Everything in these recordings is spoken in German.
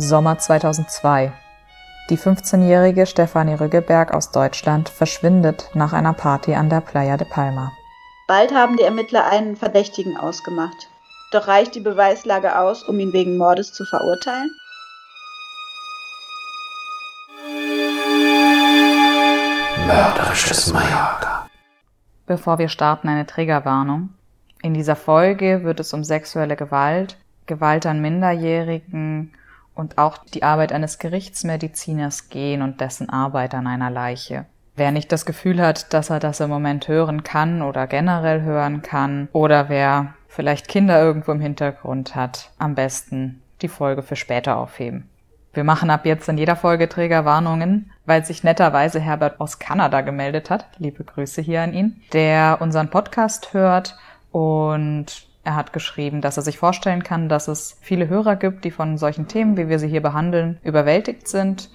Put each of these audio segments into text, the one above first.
Sommer 2002. Die 15-jährige Stefanie Rüggeberg aus Deutschland verschwindet nach einer Party an der Playa de Palma. Bald haben die Ermittler einen Verdächtigen ausgemacht. Doch reicht die Beweislage aus, um ihn wegen Mordes zu verurteilen? Mörderisches Mallorca. Bevor wir starten, eine Triggerwarnung. In dieser Folge wird es um sexuelle Gewalt, Gewalt an Minderjährigen und auch die Arbeit eines Gerichtsmediziners gehen und dessen Arbeit an einer Leiche. Wer nicht das Gefühl hat, dass er das im Moment hören kann oder generell hören kann, oder wer vielleicht Kinder irgendwo im Hintergrund hat, am besten die Folge für später aufheben. Wir machen ab jetzt in jeder Folge Trägerwarnungen, weil sich netterweise Herbert aus Kanada gemeldet hat. Liebe Grüße hier an ihn, der unseren Podcast hört und er hat geschrieben, dass er sich vorstellen kann, dass es viele Hörer gibt, die von solchen Themen, wie wir sie hier behandeln, überwältigt sind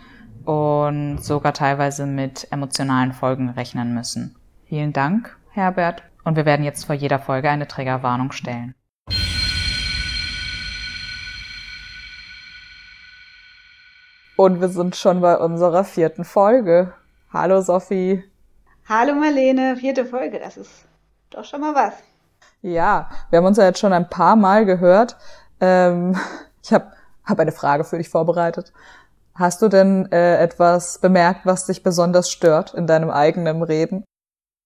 und sogar teilweise mit emotionalen Folgen rechnen müssen. Vielen Dank, Herbert, und wir werden jetzt vor jeder Folge eine Triggerwarnung stellen. Und wir sind schon bei unserer vierten Folge. Hallo Sophie. Hallo Marlene, vierte Folge, das ist doch schon mal was. Ja, wir haben uns ja jetzt schon ein paar Mal gehört. Ähm, ich habe hab eine Frage für dich vorbereitet. Hast du denn äh, etwas bemerkt, was dich besonders stört in deinem eigenen Reden?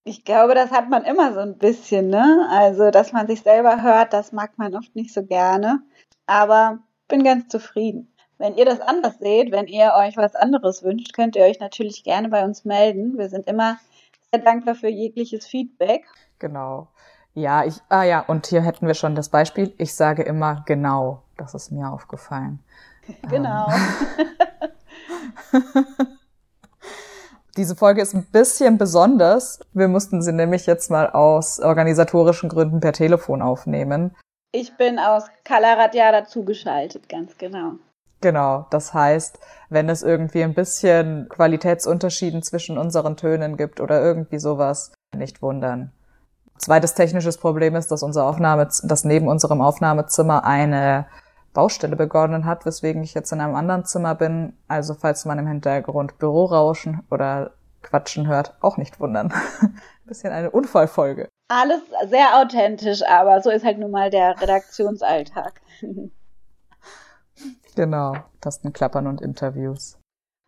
Ich glaube, das hat man immer so ein bisschen, ne? Also, dass man sich selber hört, das mag man oft nicht so gerne. Aber bin ganz zufrieden. Wenn ihr das anders seht, wenn ihr euch was anderes wünscht, könnt ihr euch natürlich gerne bei uns melden. Wir sind immer sehr dankbar für jegliches Feedback. Genau. Ja, ich, ah ja, und hier hätten wir schon das Beispiel. Ich sage immer genau. Das ist mir aufgefallen. Genau. Ähm. Diese Folge ist ein bisschen besonders. Wir mussten sie nämlich jetzt mal aus organisatorischen Gründen per Telefon aufnehmen. Ich bin aus Kalaratja dazugeschaltet, ganz genau. Genau, das heißt, wenn es irgendwie ein bisschen Qualitätsunterschieden zwischen unseren Tönen gibt oder irgendwie sowas, nicht wundern. Zweites technisches Problem ist, dass unser Aufnahme, dass neben unserem Aufnahmezimmer eine Baustelle begonnen hat, weswegen ich jetzt in einem anderen Zimmer bin. Also falls man im Hintergrund Bürorauschen oder Quatschen hört, auch nicht wundern. Ein bisschen eine Unfallfolge. Alles sehr authentisch, aber so ist halt nun mal der Redaktionsalltag. genau, Tastenklappern und Interviews.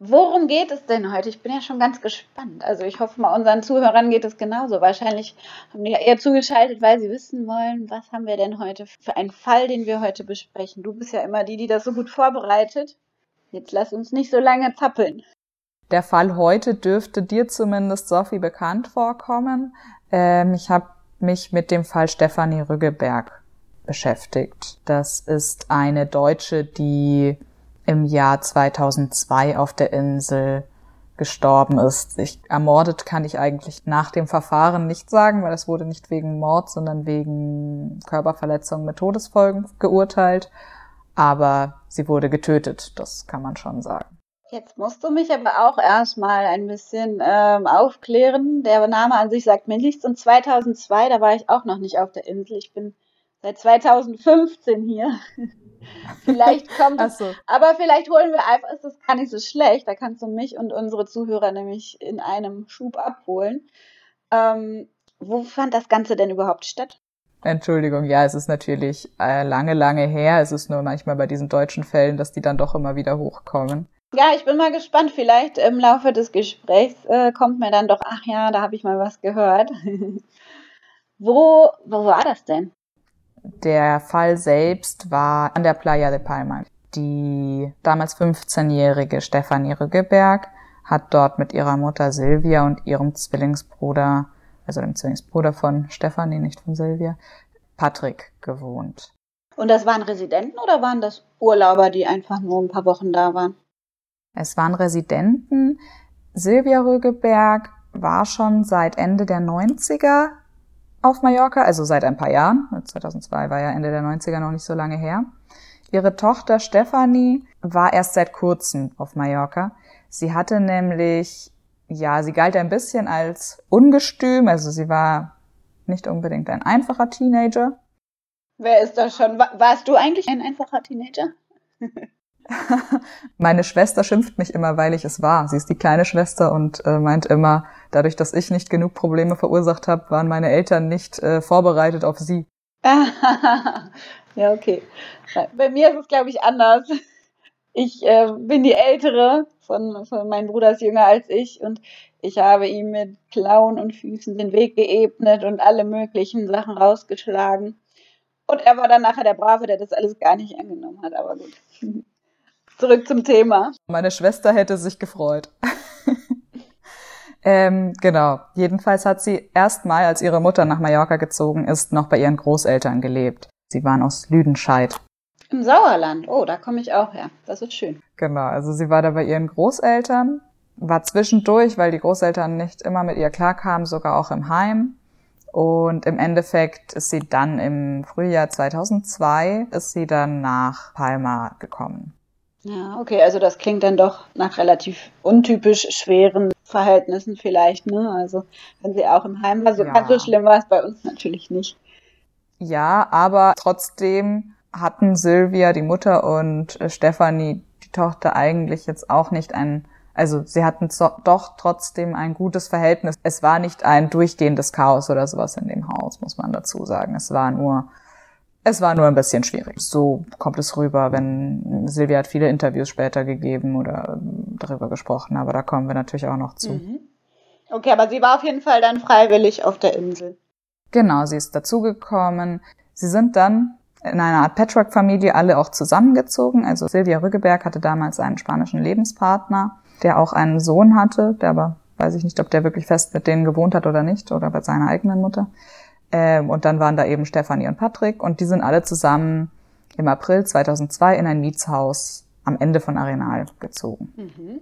Worum geht es denn heute? Ich bin ja schon ganz gespannt. Also ich hoffe mal, unseren Zuhörern geht es genauso. Wahrscheinlich haben die ja eher zugeschaltet, weil sie wissen wollen, was haben wir denn heute für einen Fall, den wir heute besprechen. Du bist ja immer die, die das so gut vorbereitet. Jetzt lass uns nicht so lange zappeln. Der Fall heute dürfte dir zumindest, Sophie, bekannt vorkommen. Ähm, ich habe mich mit dem Fall Stefanie Rüggeberg beschäftigt. Das ist eine Deutsche, die im Jahr 2002 auf der Insel gestorben ist. Ich, ermordet kann ich eigentlich nach dem Verfahren nicht sagen, weil es wurde nicht wegen Mord, sondern wegen Körperverletzung mit Todesfolgen geurteilt. Aber sie wurde getötet, das kann man schon sagen. Jetzt musst du mich aber auch erstmal ein bisschen ähm, aufklären. Der Name an sich sagt mir nichts. Und 2002, da war ich auch noch nicht auf der Insel. Ich bin seit 2015 hier. vielleicht kommt es. So. Aber vielleicht holen wir einfach, ist das gar nicht so schlecht. Da kannst du mich und unsere Zuhörer nämlich in einem Schub abholen. Ähm, wo fand das Ganze denn überhaupt statt? Entschuldigung, ja, es ist natürlich äh, lange, lange her. Es ist nur manchmal bei diesen deutschen Fällen, dass die dann doch immer wieder hochkommen. Ja, ich bin mal gespannt. Vielleicht im Laufe des Gesprächs äh, kommt mir dann doch, ach ja, da habe ich mal was gehört. wo, wo war das denn? Der Fall selbst war an der Playa de Palma. Die damals 15-jährige Stefanie Rüggeberg hat dort mit ihrer Mutter Silvia und ihrem Zwillingsbruder, also dem Zwillingsbruder von Stefanie, nicht von Silvia, Patrick gewohnt. Und das waren Residenten oder waren das Urlauber, die einfach nur ein paar Wochen da waren? Es waren Residenten. Silvia Rüggeberg war schon seit Ende der 90er auf Mallorca, also seit ein paar Jahren. 2002 war ja Ende der 90er noch nicht so lange her. Ihre Tochter Stephanie war erst seit kurzem auf Mallorca. Sie hatte nämlich, ja, sie galt ein bisschen als ungestüm, also sie war nicht unbedingt ein einfacher Teenager. Wer ist das schon? Warst du eigentlich ein einfacher Teenager? Meine Schwester schimpft mich immer, weil ich es war. Sie ist die kleine Schwester und äh, meint immer, dadurch, dass ich nicht genug Probleme verursacht habe, waren meine Eltern nicht äh, vorbereitet auf sie. ja, okay. Bei mir ist es, glaube ich, anders. Ich äh, bin die Ältere von, von meinem Bruder ist jünger als ich und ich habe ihm mit Klauen und Füßen den Weg geebnet und alle möglichen Sachen rausgeschlagen. Und er war dann nachher der Brave, der das alles gar nicht angenommen hat, aber gut. Zurück zum Thema. Meine Schwester hätte sich gefreut. ähm, genau. Jedenfalls hat sie erstmal, als ihre Mutter nach Mallorca gezogen ist, noch bei ihren Großeltern gelebt. Sie waren aus Lüdenscheid. Im Sauerland. Oh, da komme ich auch her. Das ist schön. Genau. Also sie war da bei ihren Großeltern, war zwischendurch, weil die Großeltern nicht immer mit ihr klarkamen, sogar auch im Heim. Und im Endeffekt ist sie dann im Frühjahr 2002 ist sie dann nach Palma gekommen. Ja, okay, also das klingt dann doch nach relativ untypisch schweren Verhältnissen vielleicht, ne? Also wenn sie auch im Heim war, so ja. ganz so schlimm war es bei uns natürlich nicht. Ja, aber trotzdem hatten Sylvia, die Mutter und Stefanie, die Tochter, eigentlich jetzt auch nicht ein, also sie hatten doch trotzdem ein gutes Verhältnis. Es war nicht ein durchgehendes Chaos oder sowas in dem Haus, muss man dazu sagen. Es war nur es war nur ein bisschen schwierig. So kommt es rüber, wenn Silvia hat viele Interviews später gegeben oder ähm, darüber gesprochen, aber da kommen wir natürlich auch noch zu. Mhm. Okay, aber sie war auf jeden Fall dann freiwillig auf der Insel. Genau, sie ist dazugekommen. Sie sind dann in einer Art Patchwork-Familie alle auch zusammengezogen. Also Silvia Rüggeberg hatte damals einen spanischen Lebenspartner, der auch einen Sohn hatte, der aber weiß ich nicht, ob der wirklich fest mit denen gewohnt hat oder nicht oder bei seiner eigenen Mutter. Ähm, und dann waren da eben Stefanie und Patrick und die sind alle zusammen im April 2002 in ein Mietshaus am Ende von Arenal gezogen. Mhm.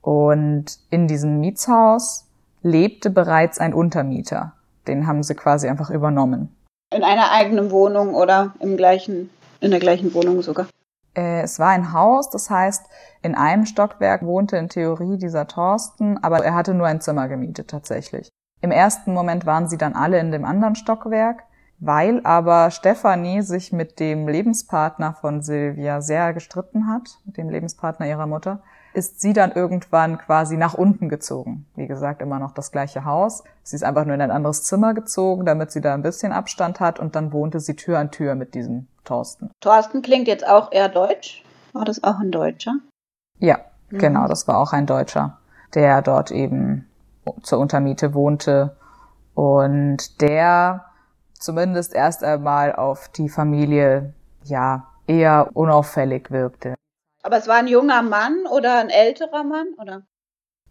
Und in diesem Mietshaus lebte bereits ein Untermieter. Den haben sie quasi einfach übernommen. In einer eigenen Wohnung oder im gleichen, in der gleichen Wohnung sogar? Äh, es war ein Haus, das heißt, in einem Stockwerk wohnte in Theorie dieser Thorsten, aber er hatte nur ein Zimmer gemietet tatsächlich. Im ersten Moment waren sie dann alle in dem anderen Stockwerk, weil aber Stefanie sich mit dem Lebenspartner von Silvia sehr gestritten hat, mit dem Lebenspartner ihrer Mutter, ist sie dann irgendwann quasi nach unten gezogen. Wie gesagt, immer noch das gleiche Haus. Sie ist einfach nur in ein anderes Zimmer gezogen, damit sie da ein bisschen Abstand hat und dann wohnte sie Tür an Tür mit diesem Thorsten. Thorsten klingt jetzt auch eher deutsch. War das auch ein Deutscher? Ja, mhm. genau, das war auch ein Deutscher, der dort eben zur Untermiete wohnte und der zumindest erst einmal auf die Familie ja eher unauffällig wirkte. Aber es war ein junger Mann oder ein älterer Mann, oder?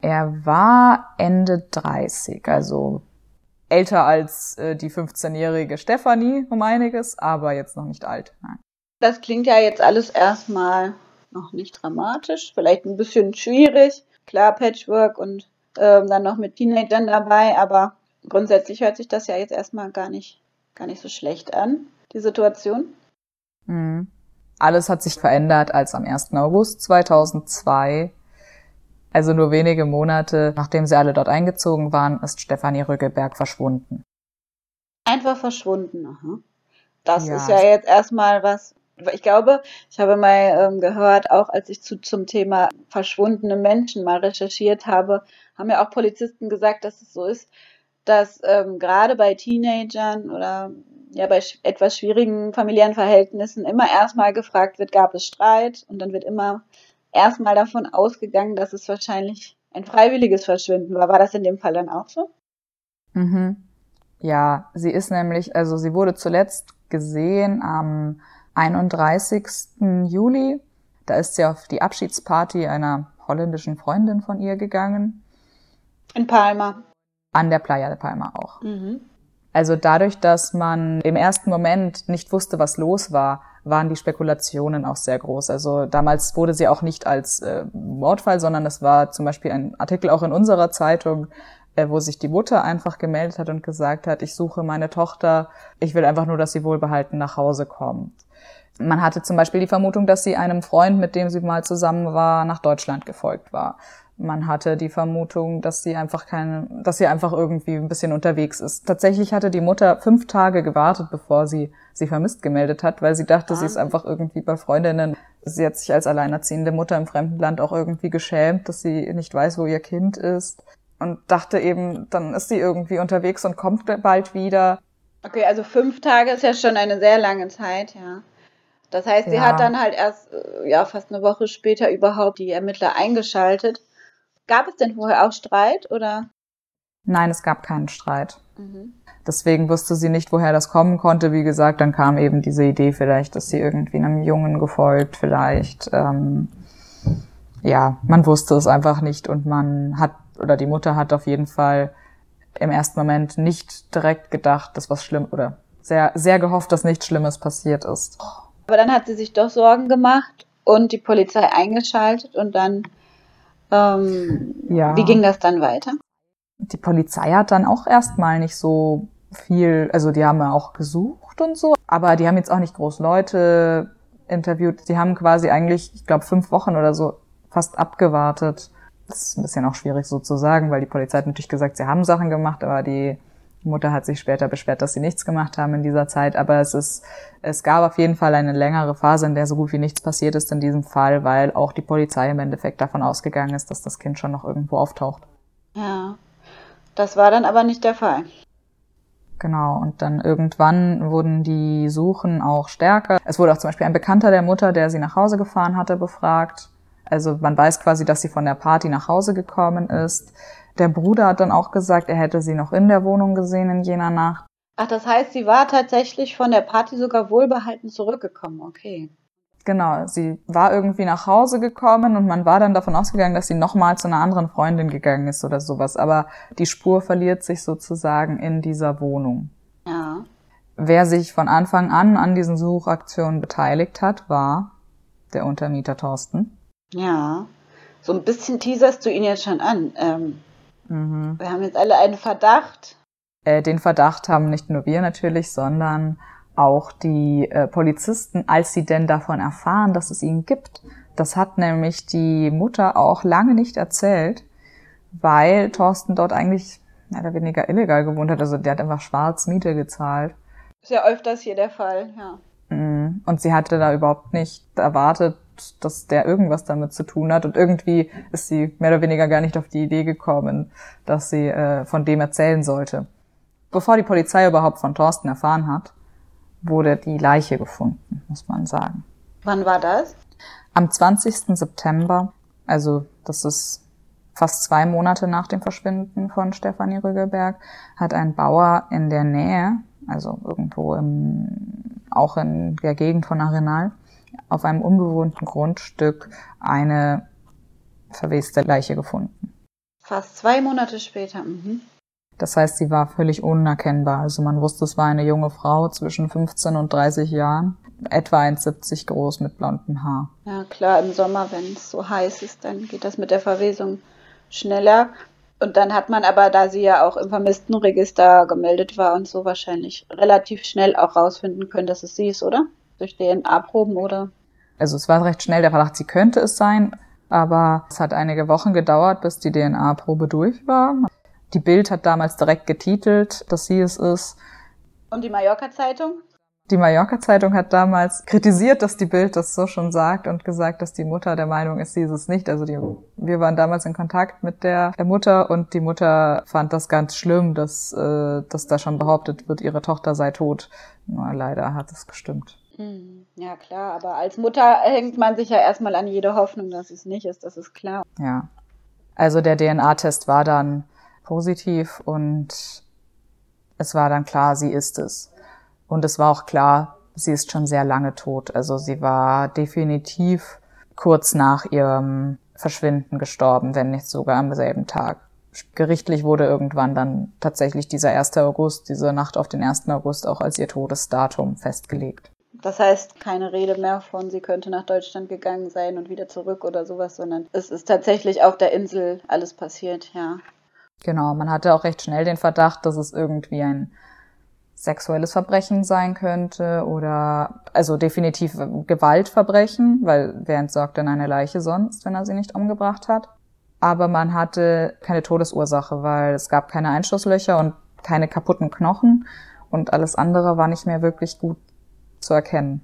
Er war Ende 30, also älter als äh, die 15-jährige Stefanie um einiges, aber jetzt noch nicht alt. Nein. Das klingt ja jetzt alles erstmal noch nicht dramatisch, vielleicht ein bisschen schwierig. Klar, Patchwork und ähm, dann noch mit Teenagern dabei, aber grundsätzlich hört sich das ja jetzt erstmal gar nicht, gar nicht so schlecht an, die Situation. Mhm. Alles hat sich verändert, als am 1. August 2002, also nur wenige Monate nachdem sie alle dort eingezogen waren, ist Stefanie Rüggeberg verschwunden. Einfach verschwunden, aha. Das ja. ist ja jetzt erstmal was, ich glaube, ich habe mal ähm, gehört, auch als ich zu, zum Thema verschwundene Menschen mal recherchiert habe, haben ja auch Polizisten gesagt, dass es so ist, dass ähm, gerade bei Teenagern oder ja bei sch etwas schwierigen familiären Verhältnissen immer erstmal gefragt wird, gab es Streit und dann wird immer erstmal davon ausgegangen, dass es wahrscheinlich ein freiwilliges Verschwinden war. War das in dem Fall dann auch so? Mhm. Ja, sie ist nämlich, also sie wurde zuletzt gesehen am 31. Juli. Da ist sie auf die Abschiedsparty einer holländischen Freundin von ihr gegangen. In Palma. An der Playa de Palma auch. Mhm. Also dadurch, dass man im ersten Moment nicht wusste, was los war, waren die Spekulationen auch sehr groß. Also damals wurde sie auch nicht als äh, Mordfall, sondern es war zum Beispiel ein Artikel auch in unserer Zeitung, äh, wo sich die Mutter einfach gemeldet hat und gesagt hat, ich suche meine Tochter, ich will einfach nur, dass sie wohlbehalten nach Hause kommt. Man hatte zum Beispiel die Vermutung, dass sie einem Freund, mit dem sie mal zusammen war, nach Deutschland gefolgt war. Man hatte die Vermutung, dass sie einfach keine, dass sie einfach irgendwie ein bisschen unterwegs ist. Tatsächlich hatte die Mutter fünf Tage gewartet, bevor sie sie vermisst gemeldet hat, weil sie dachte, sie ist einfach irgendwie bei Freundinnen. Sie hat sich als alleinerziehende Mutter im fremden Land auch irgendwie geschämt, dass sie nicht weiß, wo ihr Kind ist und dachte eben, dann ist sie irgendwie unterwegs und kommt bald wieder. Okay, also fünf Tage ist ja schon eine sehr lange Zeit, ja. Das heißt, sie ja. hat dann halt erst, äh, ja, fast eine Woche später überhaupt die Ermittler eingeschaltet. Gab es denn vorher auch Streit oder? Nein, es gab keinen Streit. Mhm. Deswegen wusste sie nicht, woher das kommen konnte. Wie gesagt, dann kam eben diese Idee vielleicht, dass sie irgendwie einem Jungen gefolgt, vielleicht. Ähm, ja, man wusste es einfach nicht und man hat, oder die Mutter hat auf jeden Fall im ersten Moment nicht direkt gedacht, dass was schlimm, oder sehr, sehr gehofft, dass nichts Schlimmes passiert ist. Aber dann hat sie sich doch Sorgen gemacht und die Polizei eingeschaltet und dann ähm, ja. Wie ging das dann weiter? Die Polizei hat dann auch erstmal nicht so viel, also die haben ja auch gesucht und so, aber die haben jetzt auch nicht groß Leute interviewt. Die haben quasi eigentlich, ich glaube, fünf Wochen oder so fast abgewartet. Das ist ein bisschen auch schwierig so zu sagen, weil die Polizei hat natürlich gesagt, sie haben Sachen gemacht, aber die die Mutter hat sich später beschwert, dass sie nichts gemacht haben in dieser Zeit, aber es ist, es gab auf jeden Fall eine längere Phase, in der so gut wie nichts passiert ist in diesem Fall, weil auch die Polizei im Endeffekt davon ausgegangen ist, dass das Kind schon noch irgendwo auftaucht. Ja, das war dann aber nicht der Fall. Genau, und dann irgendwann wurden die Suchen auch stärker. Es wurde auch zum Beispiel ein Bekannter der Mutter, der sie nach Hause gefahren hatte, befragt. Also man weiß quasi, dass sie von der Party nach Hause gekommen ist. Der Bruder hat dann auch gesagt, er hätte sie noch in der Wohnung gesehen in jener Nacht. Ach, das heißt, sie war tatsächlich von der Party sogar wohlbehalten zurückgekommen, okay. Genau, sie war irgendwie nach Hause gekommen und man war dann davon ausgegangen, dass sie nochmal zu einer anderen Freundin gegangen ist oder sowas. Aber die Spur verliert sich sozusagen in dieser Wohnung. Ja. Wer sich von Anfang an an diesen Suchaktionen beteiligt hat, war der Untermieter Thorsten. Ja, so ein bisschen teaserst du ihn jetzt schon an. Ähm, Mhm. Wir haben jetzt alle einen Verdacht. Äh, den Verdacht haben nicht nur wir natürlich, sondern auch die äh, Polizisten, als sie denn davon erfahren, dass es ihn gibt. Das hat nämlich die Mutter auch lange nicht erzählt, weil Thorsten dort eigentlich mehr oder weniger illegal gewohnt hat. Also der hat einfach schwarz Miete gezahlt. Ist ja öfters hier der Fall, ja. Mhm. Und sie hatte da überhaupt nicht erwartet, dass der irgendwas damit zu tun hat. Und irgendwie ist sie mehr oder weniger gar nicht auf die Idee gekommen, dass sie äh, von dem erzählen sollte. Bevor die Polizei überhaupt von Thorsten erfahren hat, wurde die Leiche gefunden, muss man sagen. Wann war das? Am 20. September, also das ist fast zwei Monate nach dem Verschwinden von Stefanie Rüggelberg, hat ein Bauer in der Nähe, also irgendwo im, auch in der Gegend von Arenal, auf einem unbewohnten Grundstück eine verweste Leiche gefunden. Fast zwei Monate später. Mhm. Das heißt, sie war völlig unerkennbar. Also man wusste, es war eine junge Frau zwischen 15 und 30 Jahren, etwa 1,70 groß mit blondem Haar. Ja klar, im Sommer, wenn es so heiß ist, dann geht das mit der Verwesung schneller. Und dann hat man aber, da sie ja auch im Vermisstenregister gemeldet war und so wahrscheinlich relativ schnell auch rausfinden können, dass es sie ist, oder? Durch DNA-Proben oder? Also es war recht schnell der Verdacht, sie könnte es sein, aber es hat einige Wochen gedauert, bis die DNA-Probe durch war. Die Bild hat damals direkt getitelt, dass sie es ist. Und die Mallorca-Zeitung? Die Mallorca-Zeitung hat damals kritisiert, dass die Bild das so schon sagt und gesagt, dass die Mutter der Meinung ist, sie ist es nicht. Also die, wir waren damals in Kontakt mit der, der Mutter und die Mutter fand das ganz schlimm, dass, äh, dass da schon behauptet wird, ihre Tochter sei tot. Nur leider hat es gestimmt. Hm, ja, klar, aber als Mutter hängt man sich ja erstmal an jede Hoffnung, dass es nicht ist, das ist klar. Ja. Also der DNA-Test war dann positiv und es war dann klar, sie ist es. Und es war auch klar, sie ist schon sehr lange tot. Also sie war definitiv kurz nach ihrem Verschwinden gestorben, wenn nicht sogar am selben Tag. Gerichtlich wurde irgendwann dann tatsächlich dieser 1. August, diese Nacht auf den 1. August auch als ihr Todesdatum festgelegt. Das heißt, keine Rede mehr von, sie könnte nach Deutschland gegangen sein und wieder zurück oder sowas, sondern es ist tatsächlich auf der Insel alles passiert, ja. Genau, man hatte auch recht schnell den Verdacht, dass es irgendwie ein sexuelles Verbrechen sein könnte oder also definitiv Gewaltverbrechen, weil wer entsorgt denn eine Leiche sonst, wenn er sie nicht umgebracht hat? Aber man hatte keine Todesursache, weil es gab keine Einschusslöcher und keine kaputten Knochen und alles andere war nicht mehr wirklich gut zu erkennen.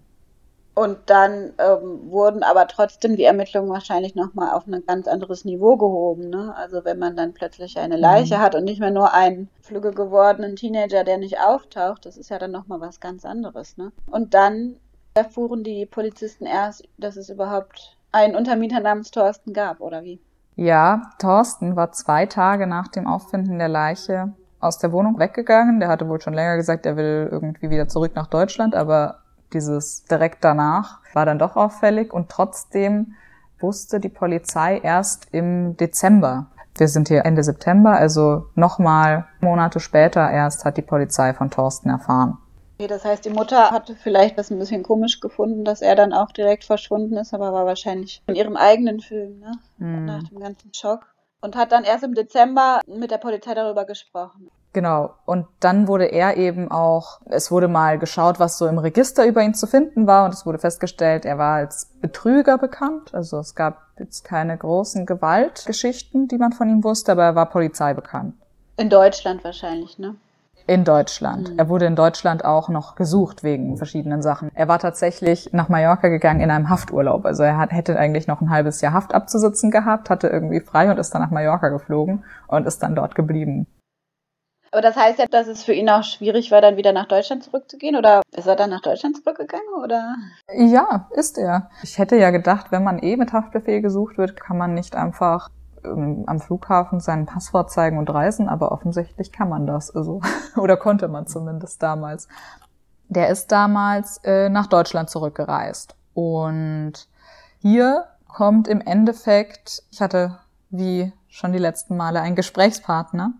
Und dann ähm, wurden aber trotzdem die Ermittlungen wahrscheinlich nochmal auf ein ganz anderes Niveau gehoben. Ne? Also wenn man dann plötzlich eine Leiche mhm. hat und nicht mehr nur einen flügge gewordenen Teenager, der nicht auftaucht, das ist ja dann nochmal was ganz anderes. Ne? Und dann erfuhren die Polizisten erst, dass es überhaupt einen Untermieter namens Thorsten gab, oder wie? Ja, Thorsten war zwei Tage nach dem Auffinden der Leiche aus der Wohnung weggegangen. Der hatte wohl schon länger gesagt, er will irgendwie wieder zurück nach Deutschland, aber dieses direkt danach war dann doch auffällig und trotzdem wusste die Polizei erst im Dezember. Wir sind hier Ende September, also nochmal Monate später erst hat die Polizei von Thorsten erfahren. Okay, das heißt, die Mutter hatte vielleicht das ein bisschen komisch gefunden, dass er dann auch direkt verschwunden ist, aber war wahrscheinlich in ihrem eigenen Film, ne? Mm. Nach dem ganzen Schock. Und hat dann erst im Dezember mit der Polizei darüber gesprochen. Genau. Und dann wurde er eben auch, es wurde mal geschaut, was so im Register über ihn zu finden war und es wurde festgestellt, er war als Betrüger bekannt. Also es gab jetzt keine großen Gewaltgeschichten, die man von ihm wusste, aber er war Polizei bekannt. In Deutschland wahrscheinlich, ne? In Deutschland. Mhm. Er wurde in Deutschland auch noch gesucht wegen verschiedenen Sachen. Er war tatsächlich nach Mallorca gegangen in einem Hafturlaub. Also er hat, hätte eigentlich noch ein halbes Jahr Haft abzusitzen gehabt, hatte irgendwie frei und ist dann nach Mallorca geflogen und ist dann dort geblieben. Aber das heißt ja, dass es für ihn auch schwierig war, dann wieder nach Deutschland zurückzugehen? Oder ist er dann nach Deutschland zurückgegangen? Oder? Ja, ist er. Ich hätte ja gedacht, wenn man eh mit Haftbefehl gesucht wird, kann man nicht einfach ähm, am Flughafen sein Passwort zeigen und reisen, aber offensichtlich kann man das. Also, oder konnte man zumindest damals. Der ist damals äh, nach Deutschland zurückgereist. Und hier kommt im Endeffekt, ich hatte wie schon die letzten Male einen Gesprächspartner,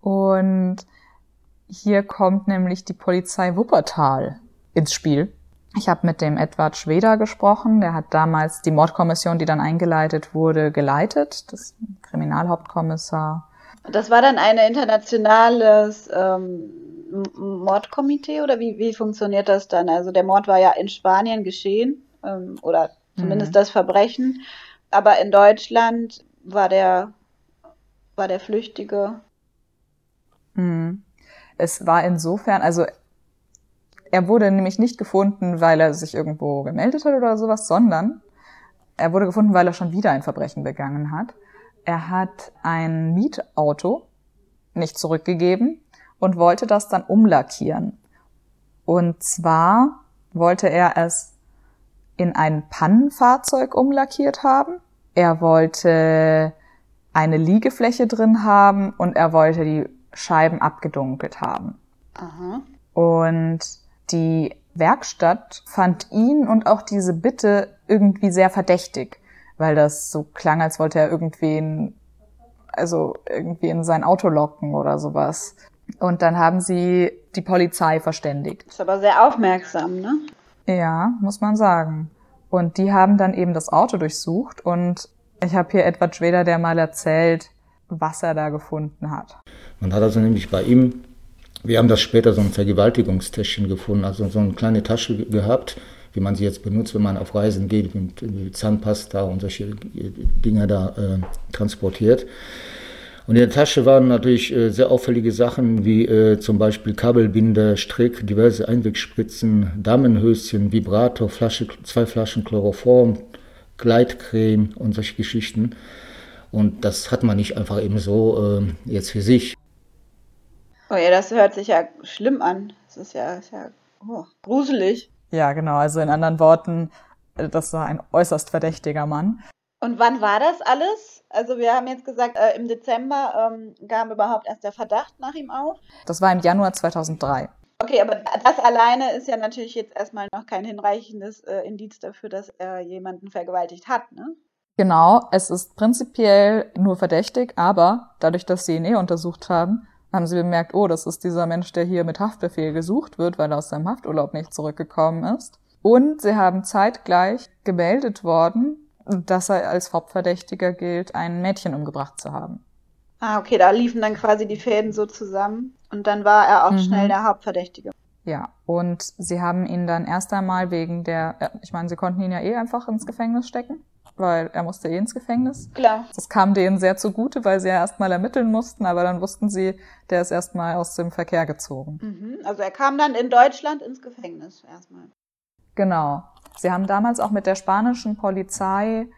und hier kommt nämlich die Polizei Wuppertal ins Spiel. Ich habe mit dem Edward Schweder gesprochen. Der hat damals die Mordkommission, die dann eingeleitet wurde, geleitet. Das Kriminalhauptkommissar. Das war dann ein internationales ähm, Mordkomitee oder wie, wie funktioniert das dann? Also der Mord war ja in Spanien geschehen ähm, oder zumindest mhm. das Verbrechen, aber in Deutschland war der war der Flüchtige Mhm. Es war insofern, also er wurde nämlich nicht gefunden, weil er sich irgendwo gemeldet hat oder sowas, sondern er wurde gefunden, weil er schon wieder ein Verbrechen begangen hat. Er hat ein Mietauto nicht zurückgegeben und wollte das dann umlackieren. Und zwar wollte er es in ein Pannenfahrzeug umlackiert haben. Er wollte eine Liegefläche drin haben und er wollte die Scheiben abgedunkelt haben. Aha. Und die Werkstatt fand ihn und auch diese Bitte irgendwie sehr verdächtig, weil das so klang, als wollte er irgendwen, also irgendwie in sein Auto locken oder sowas. Und dann haben sie die Polizei verständigt. Ist aber sehr aufmerksam, ne? Ja, muss man sagen. Und die haben dann eben das Auto durchsucht und ich habe hier Edward Schweder, der mal erzählt, was er da gefunden hat. Man hat also nämlich bei ihm, wir haben das später so ein Vergewaltigungstäschchen gefunden, also so eine kleine Tasche gehabt, wie man sie jetzt benutzt, wenn man auf Reisen geht, mit Zahnpasta und solche Dinge da äh, transportiert. Und in der Tasche waren natürlich äh, sehr auffällige Sachen wie äh, zum Beispiel Kabelbinder, Strick, diverse Einwegspritzen, Damenhöschen, Vibrator, Flasche, zwei Flaschen Chloroform, Gleitcreme und solche Geschichten. Und das hat man nicht einfach eben so äh, jetzt für sich. Oh ja, das hört sich ja schlimm an. Das ist ja, ist ja oh, gruselig. Ja, genau. Also in anderen Worten, äh, das war ein äußerst verdächtiger Mann. Und wann war das alles? Also wir haben jetzt gesagt, äh, im Dezember ähm, kam überhaupt erst der Verdacht nach ihm auf. Das war im Januar 2003. Okay, aber das alleine ist ja natürlich jetzt erstmal noch kein hinreichendes äh, Indiz dafür, dass er jemanden vergewaltigt hat, ne? Genau, es ist prinzipiell nur verdächtig, aber dadurch, dass sie ihn eh untersucht haben, haben sie bemerkt, oh, das ist dieser Mensch, der hier mit Haftbefehl gesucht wird, weil er aus seinem Hafturlaub nicht zurückgekommen ist. Und sie haben zeitgleich gemeldet worden, dass er als Hauptverdächtiger gilt, ein Mädchen umgebracht zu haben. Ah, okay, da liefen dann quasi die Fäden so zusammen und dann war er auch mhm. schnell der Hauptverdächtige. Ja, und sie haben ihn dann erst einmal wegen der, ich meine, sie konnten ihn ja eh einfach ins Gefängnis stecken, weil er musste eh ins Gefängnis. Klar. Das kam denen sehr zugute, weil sie ja erstmal ermitteln mussten, aber dann wussten sie, der ist erstmal aus dem Verkehr gezogen. Mhm. Also er kam dann in Deutschland ins Gefängnis erstmal. Genau. Sie haben damals auch mit der spanischen Polizei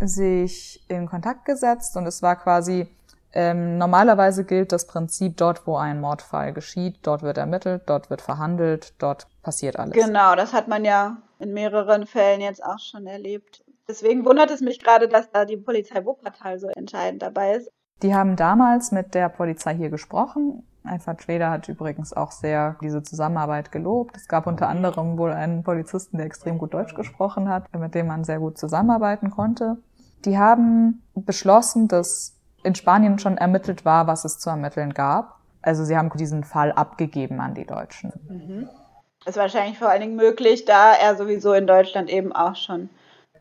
sich in Kontakt gesetzt und es war quasi ähm, normalerweise gilt das Prinzip, dort wo ein Mordfall geschieht, dort wird ermittelt, dort wird verhandelt, dort passiert alles. Genau, das hat man ja in mehreren Fällen jetzt auch schon erlebt. Deswegen wundert es mich gerade, dass da die Polizei Wuppertal so entscheidend dabei ist. Die haben damals mit der Polizei hier gesprochen. Alfred Schweder hat übrigens auch sehr diese Zusammenarbeit gelobt. Es gab unter anderem wohl einen Polizisten, der extrem gut Deutsch gesprochen hat, mit dem man sehr gut zusammenarbeiten konnte. Die haben beschlossen, dass in Spanien schon ermittelt war, was es zu ermitteln gab. Also sie haben diesen Fall abgegeben an die Deutschen. Mhm. Das ist wahrscheinlich vor allen Dingen möglich, da er sowieso in Deutschland eben auch schon,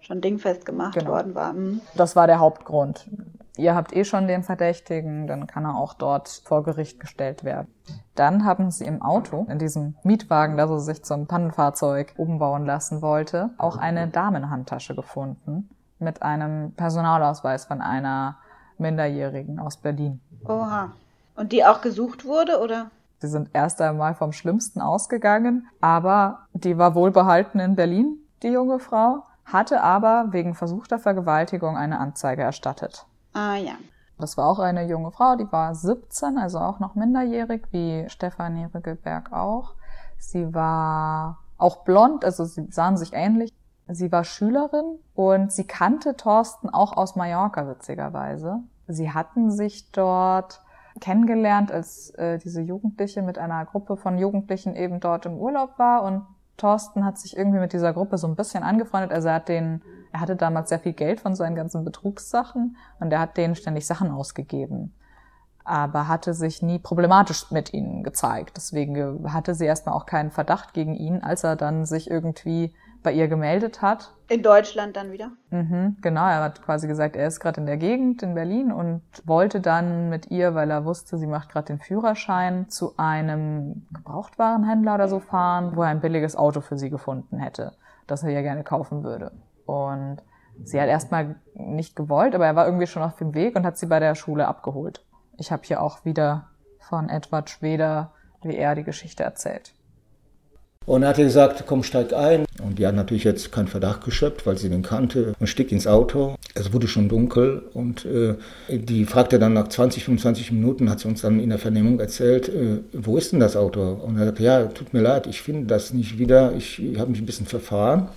schon dingfest gemacht genau. worden war. Mhm. Das war der Hauptgrund. Ihr habt eh schon den Verdächtigen, dann kann er auch dort vor Gericht gestellt werden. Dann haben sie im Auto, in diesem Mietwagen, das er sich zum Pannenfahrzeug umbauen lassen wollte, auch eine Damenhandtasche gefunden mit einem Personalausweis von einer Minderjährigen aus Berlin. Oha. Und die auch gesucht wurde, oder? Sie sind erst einmal vom Schlimmsten ausgegangen, aber die war wohlbehalten in Berlin, die junge Frau, hatte aber wegen versuchter Vergewaltigung eine Anzeige erstattet. Ah ja. Das war auch eine junge Frau, die war 17, also auch noch minderjährig, wie Stefanie Rüggelberg auch. Sie war auch blond, also sie sahen sich ähnlich. Sie war Schülerin und sie kannte Thorsten auch aus Mallorca, witzigerweise. Sie hatten sich dort kennengelernt, als äh, diese Jugendliche mit einer Gruppe von Jugendlichen eben dort im Urlaub war und Thorsten hat sich irgendwie mit dieser Gruppe so ein bisschen angefreundet. Also er hat den, er hatte damals sehr viel Geld von seinen ganzen Betrugssachen und er hat denen ständig Sachen ausgegeben. Aber hatte sich nie problematisch mit ihnen gezeigt. Deswegen hatte sie erstmal auch keinen Verdacht gegen ihn, als er dann sich irgendwie bei ihr gemeldet hat. In Deutschland dann wieder? Mhm, genau, er hat quasi gesagt, er ist gerade in der Gegend in Berlin und wollte dann mit ihr, weil er wusste, sie macht gerade den Führerschein, zu einem Gebrauchtwarenhändler oder so fahren, wo er ein billiges Auto für sie gefunden hätte, das er ihr gerne kaufen würde. Und sie hat erstmal nicht gewollt, aber er war irgendwie schon auf dem Weg und hat sie bei der Schule abgeholt. Ich habe hier auch wieder von Edward Schweder, wie er die Geschichte erzählt. Und er hatte gesagt, komm, steig ein. Und die hat natürlich jetzt keinen Verdacht geschöpft, weil sie den kannte und stieg ins Auto. Es wurde schon dunkel und äh, die fragte dann nach 20, 25 Minuten, hat sie uns dann in der Vernehmung erzählt, äh, wo ist denn das Auto? Und er sagte, ja, tut mir leid, ich finde das nicht wieder, ich, ich habe mich ein bisschen verfahren.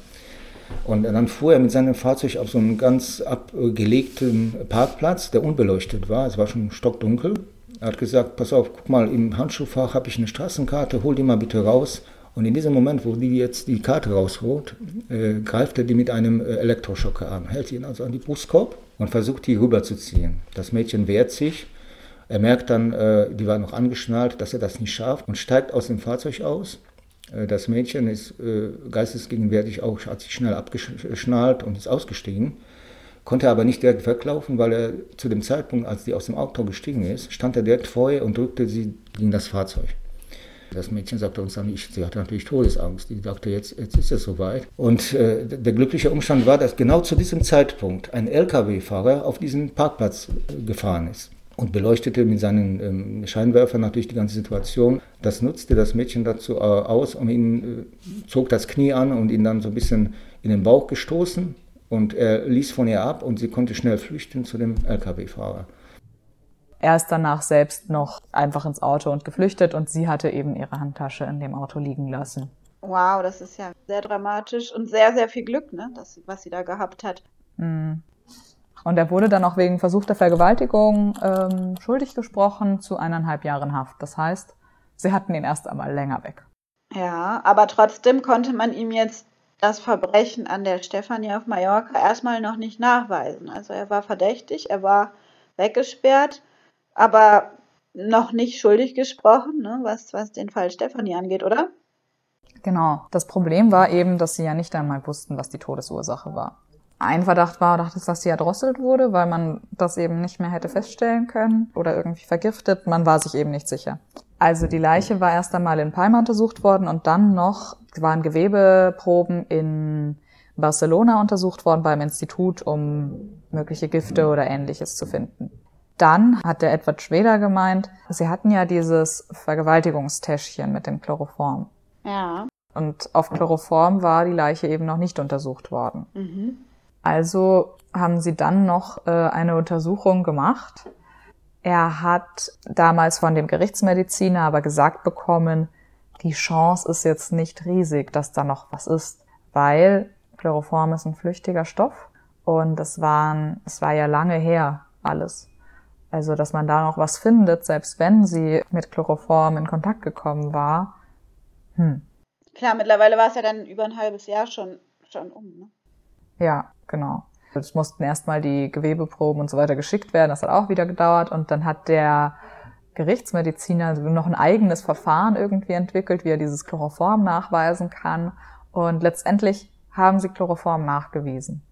Und dann fuhr er mit seinem Fahrzeug auf so einen ganz abgelegten Parkplatz, der unbeleuchtet war. Es war schon stockdunkel. Er hat gesagt, pass auf, guck mal, im Handschuhfach habe ich eine Straßenkarte, hol die mal bitte raus. Und in diesem Moment, wo die jetzt die Karte rausholt, äh, greift er die mit einem äh, Elektroschocker an, hält ihn also an die Brustkorb und versucht, die rüberzuziehen. Das Mädchen wehrt sich. Er merkt dann, äh, die war noch angeschnallt, dass er das nicht schafft und steigt aus dem Fahrzeug aus. Äh, das Mädchen ist äh, geistesgegenwärtig auch, hat sich schnell abgeschnallt und ist ausgestiegen, konnte aber nicht direkt weglaufen, weil er zu dem Zeitpunkt, als die aus dem Auto gestiegen ist, stand er direkt vor ihr und drückte sie gegen das Fahrzeug. Das Mädchen sagte uns dann nicht, sie hatte natürlich Todesangst. Die dachte, jetzt, jetzt ist es soweit. Und äh, der glückliche Umstand war, dass genau zu diesem Zeitpunkt ein Lkw-Fahrer auf diesen Parkplatz äh, gefahren ist und beleuchtete mit seinen ähm, Scheinwerfern natürlich die ganze Situation. Das nutzte das Mädchen dazu äh, aus und ihn äh, zog das Knie an und ihn dann so ein bisschen in den Bauch gestoßen und er ließ von ihr ab und sie konnte schnell flüchten zu dem Lkw-Fahrer. Er ist danach selbst noch einfach ins Auto und geflüchtet und sie hatte eben ihre Handtasche in dem Auto liegen lassen. Wow, das ist ja sehr dramatisch und sehr, sehr viel Glück, ne, das, was sie da gehabt hat. Mhm. Und er wurde dann auch wegen versuchter Vergewaltigung ähm, schuldig gesprochen zu eineinhalb Jahren Haft. Das heißt, sie hatten ihn erst einmal länger weg. Ja, aber trotzdem konnte man ihm jetzt das Verbrechen an der Stefanie auf Mallorca erstmal noch nicht nachweisen. Also er war verdächtig, er war weggesperrt aber noch nicht schuldig gesprochen, ne, was, was den Fall Stefanie angeht, oder? Genau. Das Problem war eben, dass sie ja nicht einmal wussten, was die Todesursache war. Ein Verdacht war, dass sie erdrosselt wurde, weil man das eben nicht mehr hätte feststellen können oder irgendwie vergiftet. Man war sich eben nicht sicher. Also die Leiche war erst einmal in Palma untersucht worden und dann noch waren Gewebeproben in Barcelona untersucht worden beim Institut, um mögliche Gifte oder ähnliches zu finden. Dann hat der Edward Schweder gemeint, sie hatten ja dieses Vergewaltigungstäschchen mit dem Chloroform. Ja. Und auf Chloroform war die Leiche eben noch nicht untersucht worden. Mhm. Also haben sie dann noch äh, eine Untersuchung gemacht. Er hat damals von dem Gerichtsmediziner aber gesagt bekommen, die Chance ist jetzt nicht riesig, dass da noch was ist, weil Chloroform ist ein flüchtiger Stoff und es waren, es war ja lange her alles. Also, dass man da noch was findet, selbst wenn sie mit Chloroform in Kontakt gekommen war. Hm. Klar, mittlerweile war es ja dann über ein halbes Jahr schon, schon um, ne? Ja, genau. Es mussten erstmal die Gewebeproben und so weiter geschickt werden. Das hat auch wieder gedauert. Und dann hat der Gerichtsmediziner noch ein eigenes Verfahren irgendwie entwickelt, wie er dieses Chloroform nachweisen kann. Und letztendlich haben sie Chloroform nachgewiesen.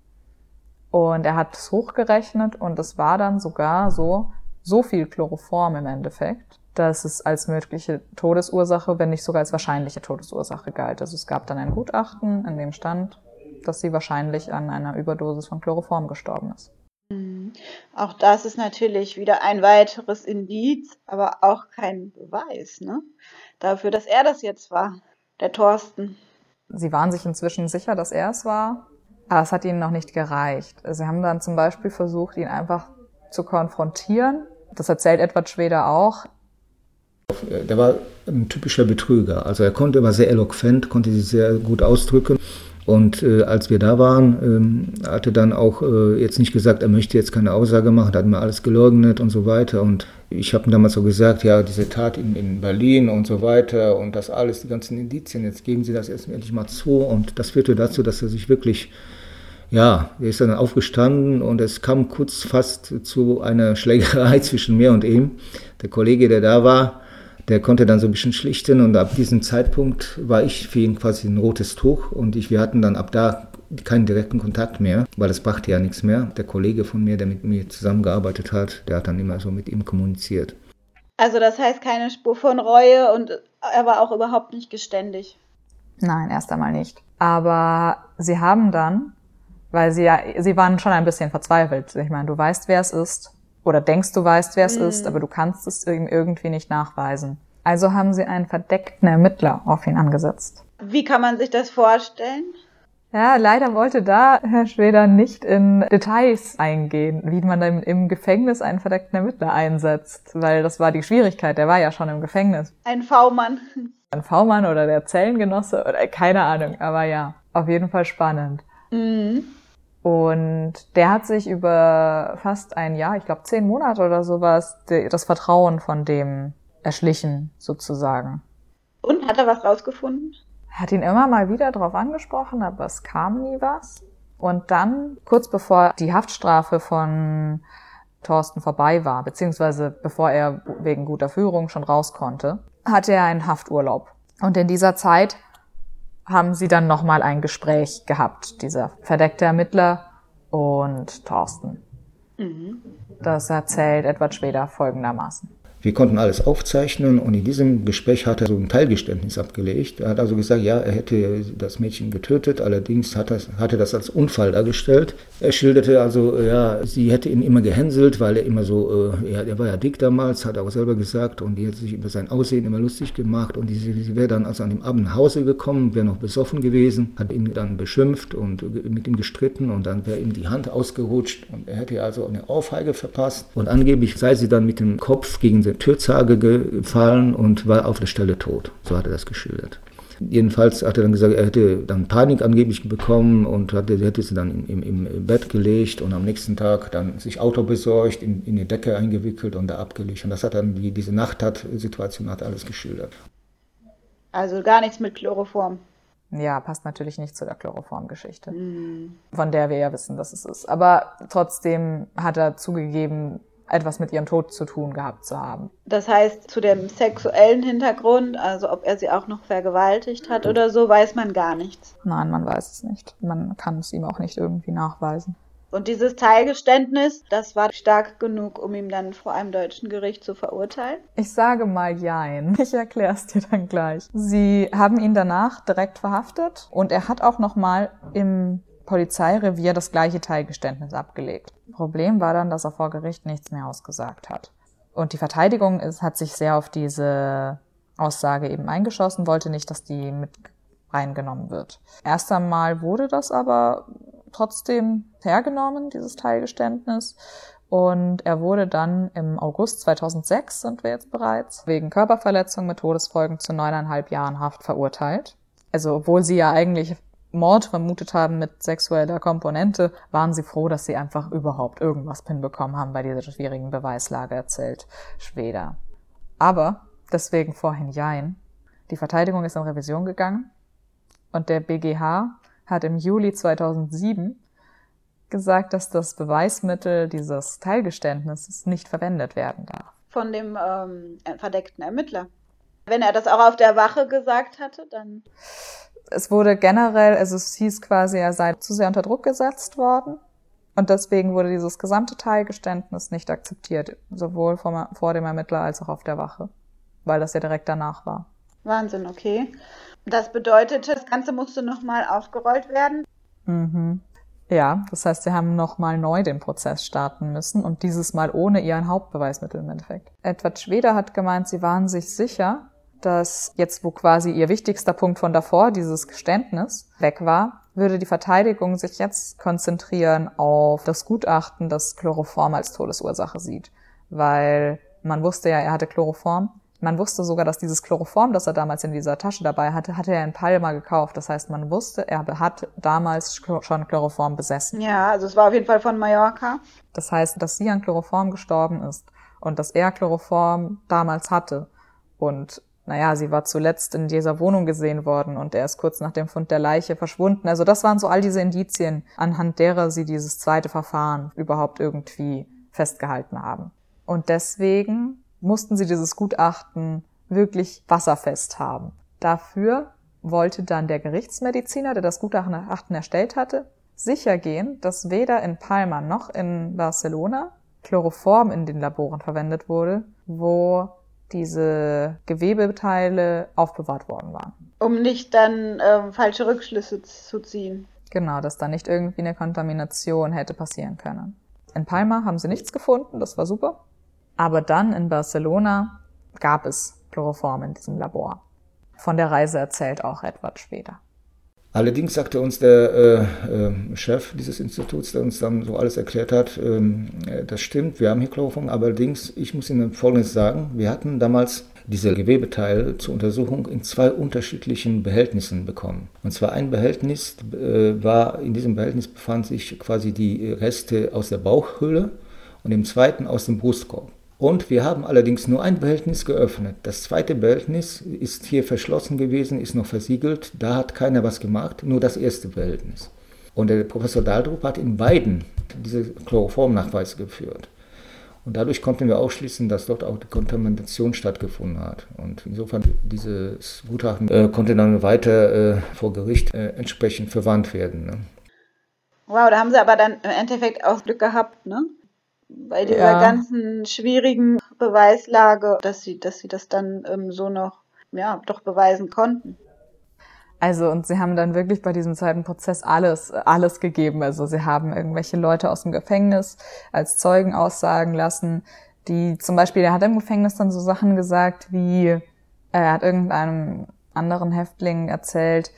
Und er hat es hochgerechnet und es war dann sogar so, so viel Chloroform im Endeffekt, dass es als mögliche Todesursache, wenn nicht sogar als wahrscheinliche Todesursache galt. Also es gab dann ein Gutachten, in dem stand, dass sie wahrscheinlich an einer Überdosis von Chloroform gestorben ist. Mhm. Auch das ist natürlich wieder ein weiteres Indiz, aber auch kein Beweis, ne? Dafür, dass er das jetzt war, der Thorsten. Sie waren sich inzwischen sicher, dass er es war, aber es hat ihnen noch nicht gereicht. Sie haben dann zum Beispiel versucht, ihn einfach zu konfrontieren. Das erzählt Edward Schweder auch. Der war ein typischer Betrüger. Also er konnte, war sehr eloquent, konnte sich sehr gut ausdrücken. Und äh, als wir da waren, ähm, hat er dann auch äh, jetzt nicht gesagt, er möchte jetzt keine Aussage machen, hat mir alles geleugnet und so weiter. Und ich habe ihm damals so gesagt, ja, diese Tat in, in, Berlin und so weiter und das alles, die ganzen Indizien, jetzt geben Sie das erst endlich mal zu. Und das führte dazu, dass er sich wirklich, ja, er ist dann aufgestanden und es kam kurz fast zu einer Schlägerei zwischen mir und ihm. Der Kollege, der da war, der konnte dann so ein bisschen schlichten und ab diesem Zeitpunkt war ich für ihn quasi ein rotes Tuch und ich, wir hatten dann ab da keinen direkten Kontakt mehr, weil das brachte ja nichts mehr. Der Kollege von mir, der mit mir zusammengearbeitet hat, der hat dann immer so mit ihm kommuniziert. Also das heißt keine Spur von Reue und er war auch überhaupt nicht geständig. Nein, erst einmal nicht. Aber sie haben dann, weil sie ja, sie waren schon ein bisschen verzweifelt. Ich meine, du weißt, wer es ist oder denkst, du weißt, wer es mhm. ist, aber du kannst es irgendwie nicht nachweisen. Also haben sie einen verdeckten Ermittler auf ihn angesetzt. Wie kann man sich das vorstellen? Ja, leider wollte da Herr Schweder nicht in Details eingehen, wie man dann im Gefängnis einen verdeckten Ermittler einsetzt, weil das war die Schwierigkeit, der war ja schon im Gefängnis. Ein V-Mann. Ein V-Mann oder der Zellengenosse oder keine Ahnung, aber ja, auf jeden Fall spannend. Mhm. Und der hat sich über fast ein Jahr, ich glaube zehn Monate oder sowas, das Vertrauen von dem erschlichen, sozusagen. Und hat er was rausgefunden? Er hat ihn immer mal wieder darauf angesprochen, aber es kam nie was. Und dann, kurz bevor die Haftstrafe von Thorsten vorbei war, beziehungsweise bevor er wegen guter Führung schon raus konnte, hatte er einen Hafturlaub. Und in dieser Zeit haben sie dann nochmal ein Gespräch gehabt, dieser verdeckte Ermittler und Thorsten. Mhm. Das erzählt Edward Schweder folgendermaßen. Wir konnten alles aufzeichnen und in diesem Gespräch hat er so ein Teilgeständnis abgelegt. Er hat also gesagt, ja, er hätte das Mädchen getötet, allerdings hat er, hat er das als Unfall dargestellt. Er schilderte also, ja, sie hätte ihn immer gehänselt, weil er immer so, äh, ja, er war ja dick damals, hat er auch selber gesagt, und die hat sich über sein Aussehen immer lustig gemacht und sie, sie wäre dann also an dem Abend nach Hause gekommen, wäre noch besoffen gewesen, hat ihn dann beschimpft und mit ihm gestritten und dann wäre ihm die Hand ausgerutscht und er hätte also eine Aufheige verpasst und angeblich sei sie dann mit dem Kopf gegen der Türzage gefallen und war auf der Stelle tot. So hat er das geschildert. Jedenfalls hat er dann gesagt, er hätte dann Panik angeblich bekommen und hatte, hätte sie dann im, im, Bett gelegt und am nächsten Tag dann sich Auto besorgt, in, in die Decke eingewickelt und da abgelegt. Und das hat dann, die, diese Nachttat-Situation hat alles geschildert. Also gar nichts mit Chloroform. Ja, passt natürlich nicht zu der Chloroform-Geschichte, mm. von der wir ja wissen, dass es ist. Aber trotzdem hat er zugegeben, etwas mit ihrem Tod zu tun gehabt zu haben. Das heißt, zu dem sexuellen Hintergrund, also ob er sie auch noch vergewaltigt hat oder so, weiß man gar nichts. Nein, man weiß es nicht. Man kann es ihm auch nicht irgendwie nachweisen. Und dieses Teilgeständnis, das war stark genug, um ihn dann vor einem deutschen Gericht zu verurteilen? Ich sage mal Jein. Ich erkläre es dir dann gleich. Sie haben ihn danach direkt verhaftet und er hat auch nochmal im Polizeirevier das gleiche Teilgeständnis abgelegt. Problem war dann, dass er vor Gericht nichts mehr ausgesagt hat. Und die Verteidigung ist, hat sich sehr auf diese Aussage eben eingeschossen, wollte nicht, dass die mit reingenommen wird. Erst einmal wurde das aber trotzdem hergenommen, dieses Teilgeständnis. Und er wurde dann im August 2006, sind wir jetzt bereits, wegen Körperverletzung mit Todesfolgen zu neuneinhalb Jahren Haft verurteilt. Also obwohl sie ja eigentlich Mord vermutet haben mit sexueller Komponente, waren sie froh, dass sie einfach überhaupt irgendwas hinbekommen haben bei dieser schwierigen Beweislage, erzählt Schweder. Aber, deswegen vorhin Jein, die Verteidigung ist in Revision gegangen und der BGH hat im Juli 2007 gesagt, dass das Beweismittel dieses Teilgeständnisses nicht verwendet werden darf. Von dem ähm, verdeckten Ermittler. Wenn er das auch auf der Wache gesagt hatte, dann es wurde generell, also es hieß quasi, er sei zu sehr unter Druck gesetzt worden. Und deswegen wurde dieses gesamte Teilgeständnis nicht akzeptiert, sowohl vom, vor dem Ermittler als auch auf der Wache, weil das ja direkt danach war. Wahnsinn, okay. Das bedeutete, das Ganze musste nochmal aufgerollt werden. Mhm. Ja, das heißt, sie haben nochmal neu den Prozess starten müssen und dieses Mal ohne ihren Hauptbeweismittel im Endeffekt. Edward Schweder hat gemeint, sie waren sich sicher, dass jetzt, wo quasi ihr wichtigster Punkt von davor, dieses Geständnis, weg war, würde die Verteidigung sich jetzt konzentrieren auf das Gutachten, das Chloroform als Todesursache sieht. Weil man wusste ja, er hatte Chloroform. Man wusste sogar, dass dieses Chloroform, das er damals in dieser Tasche dabei hatte, hatte er in Palma gekauft. Das heißt, man wusste, er hat damals schon Chloroform besessen. Ja, also es war auf jeden Fall von Mallorca. Das heißt, dass sie an Chloroform gestorben ist und dass er Chloroform damals hatte und naja, sie war zuletzt in dieser Wohnung gesehen worden und er ist kurz nach dem Fund der Leiche verschwunden. Also das waren so all diese Indizien, anhand derer sie dieses zweite Verfahren überhaupt irgendwie festgehalten haben. Und deswegen mussten sie dieses Gutachten wirklich wasserfest haben. Dafür wollte dann der Gerichtsmediziner, der das Gutachten erstellt hatte, sicher gehen, dass weder in Palma noch in Barcelona Chloroform in den Laboren verwendet wurde, wo diese Gewebeteile aufbewahrt worden waren. Um nicht dann ähm, falsche Rückschlüsse zu ziehen. Genau, dass da nicht irgendwie eine Kontamination hätte passieren können. In Palma haben sie nichts gefunden, das war super. Aber dann in Barcelona gab es Chloroform in diesem Labor. Von der Reise erzählt auch Edward später. Allerdings sagte uns der äh, äh, Chef dieses Instituts, der uns dann so alles erklärt hat, ähm, äh, das stimmt, wir haben hier Chloroform, allerdings, ich muss Ihnen Folgendes sagen, wir hatten damals diese Gewebeteile zur Untersuchung in zwei unterschiedlichen Behältnissen bekommen. Und zwar ein Behältnis äh, war, in diesem Behältnis befanden sich quasi die Reste aus der Bauchhöhle und im zweiten aus dem Brustkorb. Und wir haben allerdings nur ein Behältnis geöffnet. Das zweite Behältnis ist hier verschlossen gewesen, ist noch versiegelt. Da hat keiner was gemacht, nur das erste Behältnis. Und der Professor Daldrup hat in beiden diese Chloroformnachweise geführt. Und dadurch konnten wir ausschließen, dass dort auch die Kontamination stattgefunden hat. Und insofern dieses Gutachten äh, konnte dann weiter äh, vor Gericht äh, entsprechend verwandt werden. Ne? Wow, da haben sie aber dann im Endeffekt auch Glück gehabt, ne? Bei dieser ja. ganzen schwierigen Beweislage, dass sie, dass sie das dann ähm, so noch, ja, doch beweisen konnten. Also, und sie haben dann wirklich bei diesem zweiten Prozess alles, alles gegeben. Also, sie haben irgendwelche Leute aus dem Gefängnis als Zeugen aussagen lassen, die zum Beispiel, er hat im Gefängnis dann so Sachen gesagt wie, er hat irgendeinem anderen Häftling erzählt,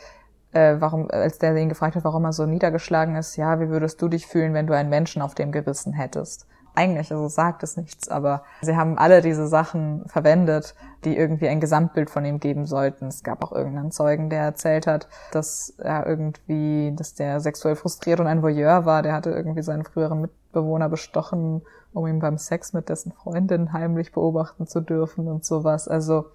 äh, warum, als der ihn gefragt hat, warum er so niedergeschlagen ist, ja, wie würdest du dich fühlen, wenn du einen Menschen auf dem Gewissen hättest? Eigentlich, also sagt es nichts, aber sie haben alle diese Sachen verwendet, die irgendwie ein Gesamtbild von ihm geben sollten. Es gab auch irgendeinen Zeugen, der erzählt hat, dass er irgendwie, dass der sexuell frustriert und ein Voyeur war, der hatte irgendwie seinen früheren Mitbewohner bestochen, um ihn beim Sex mit dessen Freundin heimlich beobachten zu dürfen und sowas. Also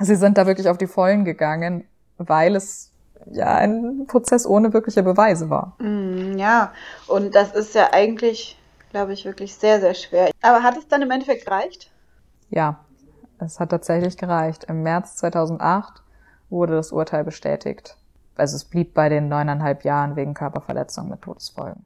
sie sind da wirklich auf die Vollen gegangen, weil es ja ein Prozess ohne wirkliche Beweise war. Mm, ja, und das ist ja eigentlich glaube ich, wirklich sehr, sehr schwer. Aber hat es dann im Endeffekt gereicht? Ja, es hat tatsächlich gereicht. Im März 2008 wurde das Urteil bestätigt. Also es blieb bei den neuneinhalb Jahren wegen Körperverletzung mit Todesfolgen.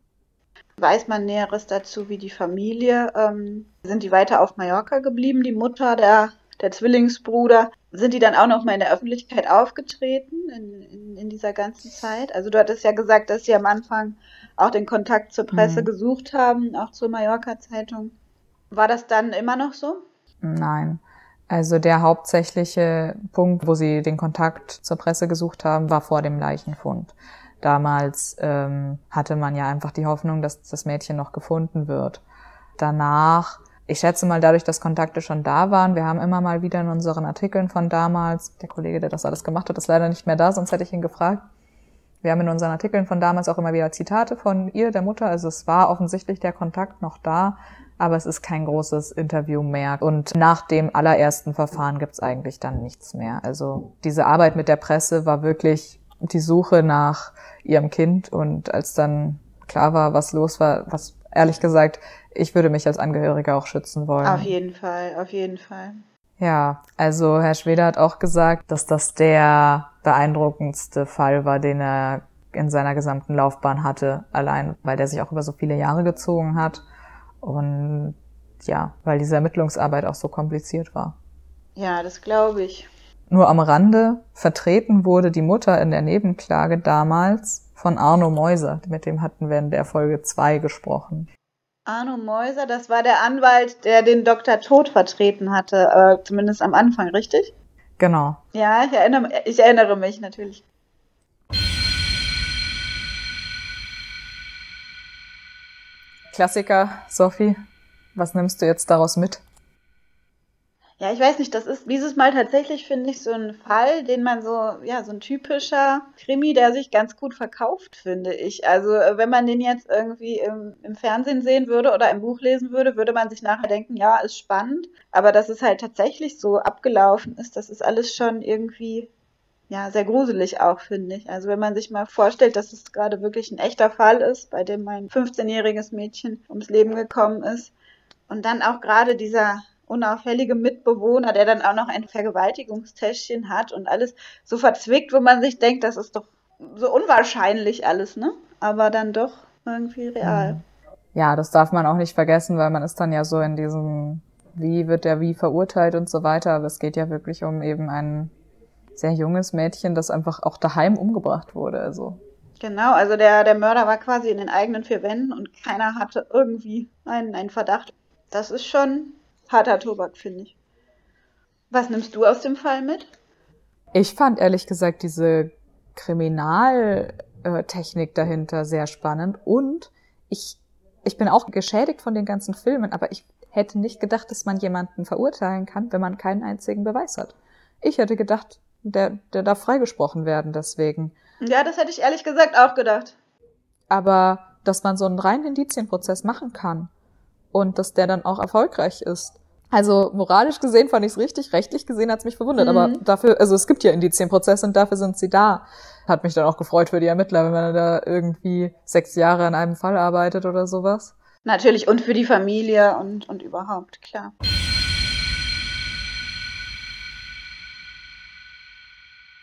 Weiß man Näheres dazu, wie die Familie? Ähm, sind die weiter auf Mallorca geblieben, die Mutter, der, der Zwillingsbruder? Sind die dann auch noch mal in der Öffentlichkeit aufgetreten in, in, in dieser ganzen Zeit? Also du hattest ja gesagt, dass sie am Anfang auch den Kontakt zur Presse mhm. gesucht haben, auch zur Mallorca-Zeitung. War das dann immer noch so? Nein. Also der hauptsächliche Punkt, wo sie den Kontakt zur Presse gesucht haben, war vor dem Leichenfund. Damals ähm, hatte man ja einfach die Hoffnung, dass das Mädchen noch gefunden wird. Danach, ich schätze mal, dadurch, dass Kontakte schon da waren, wir haben immer mal wieder in unseren Artikeln von damals, der Kollege, der das alles gemacht hat, ist leider nicht mehr da, sonst hätte ich ihn gefragt. Wir haben in unseren Artikeln von damals auch immer wieder Zitate von ihr, der Mutter. Also es war offensichtlich der Kontakt noch da aber es ist kein großes Interview mehr. Und nach dem allerersten Verfahren gibt's eigentlich dann nichts mehr. Also diese Arbeit mit der Presse war wirklich die Suche nach ihrem Kind und als dann klar war, was los war, was ehrlich gesagt, ich würde mich als Angehöriger auch schützen wollen. Auf jeden Fall, auf jeden Fall. Ja, also Herr Schweder hat auch gesagt, dass das der beeindruckendste Fall war, den er in seiner gesamten Laufbahn hatte, allein weil der sich auch über so viele Jahre gezogen hat. Und ja, weil diese Ermittlungsarbeit auch so kompliziert war. Ja, das glaube ich. Nur am Rande vertreten wurde die Mutter in der Nebenklage damals von Arno Meuser. Mit dem hatten wir in der Folge 2 gesprochen. Arno Meuser, das war der Anwalt, der den Dr. Tod vertreten hatte, äh, zumindest am Anfang, richtig? Genau. Ja, ich erinnere, ich erinnere mich natürlich. Klassiker, Sophie. Was nimmst du jetzt daraus mit? Ja, ich weiß nicht, das ist dieses Mal tatsächlich, finde ich, so ein Fall, den man so, ja, so ein typischer Krimi, der sich ganz gut verkauft, finde ich. Also, äh, wenn man den jetzt irgendwie im, im Fernsehen sehen würde oder im Buch lesen würde, würde man sich nachher denken, ja, ist spannend. Aber dass es halt tatsächlich so abgelaufen ist, das ist alles schon irgendwie ja, sehr gruselig auch, finde ich. Also wenn man sich mal vorstellt, dass es gerade wirklich ein echter Fall ist, bei dem mein 15-jähriges Mädchen ums Leben gekommen ist. Und dann auch gerade dieser unauffällige Mitbewohner, der dann auch noch ein Vergewaltigungstäschchen hat und alles so verzwickt, wo man sich denkt, das ist doch so unwahrscheinlich alles, ne? Aber dann doch irgendwie real. Mhm. Ja, das darf man auch nicht vergessen, weil man ist dann ja so in diesem, wie wird der wie verurteilt und so weiter. Aber es geht ja wirklich um eben einen sehr junges Mädchen, das einfach auch daheim umgebracht wurde. Also. Genau, also der, der Mörder war quasi in den eigenen vier Wänden und keiner hatte irgendwie einen, einen Verdacht. Das ist schon harter Tobak, finde ich. Was nimmst du aus dem Fall mit? Ich fand ehrlich gesagt diese Kriminaltechnik dahinter sehr spannend und ich, ich bin auch geschädigt von den ganzen Filmen, aber ich hätte nicht gedacht, dass man jemanden verurteilen kann, wenn man keinen einzigen Beweis hat. Ich hätte gedacht, der, der darf freigesprochen werden deswegen. Ja, das hätte ich ehrlich gesagt auch gedacht. Aber dass man so einen reinen Indizienprozess machen kann und dass der dann auch erfolgreich ist. Also moralisch gesehen fand ich es richtig, rechtlich gesehen hat es mich verwundert, mhm. aber dafür, also es gibt ja Indizienprozesse und dafür sind sie da. Hat mich dann auch gefreut für die Ermittler, wenn man da irgendwie sechs Jahre an einem Fall arbeitet oder sowas. Natürlich und für die Familie und, und überhaupt, klar.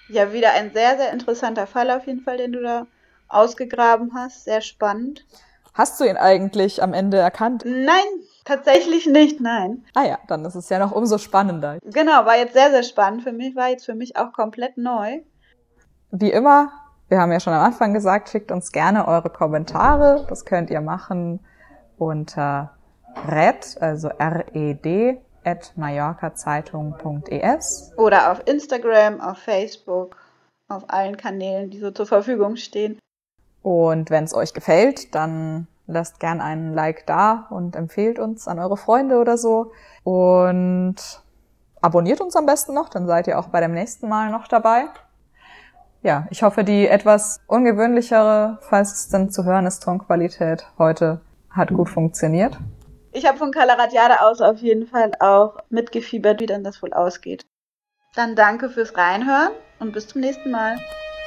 Ja, wieder ein sehr, sehr interessanter Fall auf jeden Fall, den du da ausgegraben hast. Sehr spannend. Hast du ihn eigentlich am Ende erkannt? Nein, tatsächlich nicht, nein. Ah ja, dann ist es ja noch umso spannender. Genau, war jetzt sehr, sehr spannend für mich, war jetzt für mich auch komplett neu. Wie immer, wir haben ja schon am Anfang gesagt, schickt uns gerne eure Kommentare. Das könnt ihr machen unter red, also R-E-D, at mallorcazeitung.es. Oder auf Instagram, auf Facebook, auf allen Kanälen, die so zur Verfügung stehen. Und wenn es euch gefällt, dann lasst gern einen Like da und empfehlt uns an eure Freunde oder so. Und abonniert uns am besten noch, dann seid ihr auch bei dem nächsten Mal noch dabei. Ja, ich hoffe, die etwas ungewöhnlichere, falls es dann zu hören ist, Tonqualität heute hat gut funktioniert. Ich habe von Calaratiade aus auf jeden Fall auch mitgefiebert, wie dann das wohl ausgeht. Dann danke fürs Reinhören und bis zum nächsten Mal.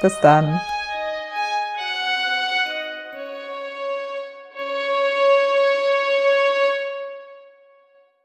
Bis dann.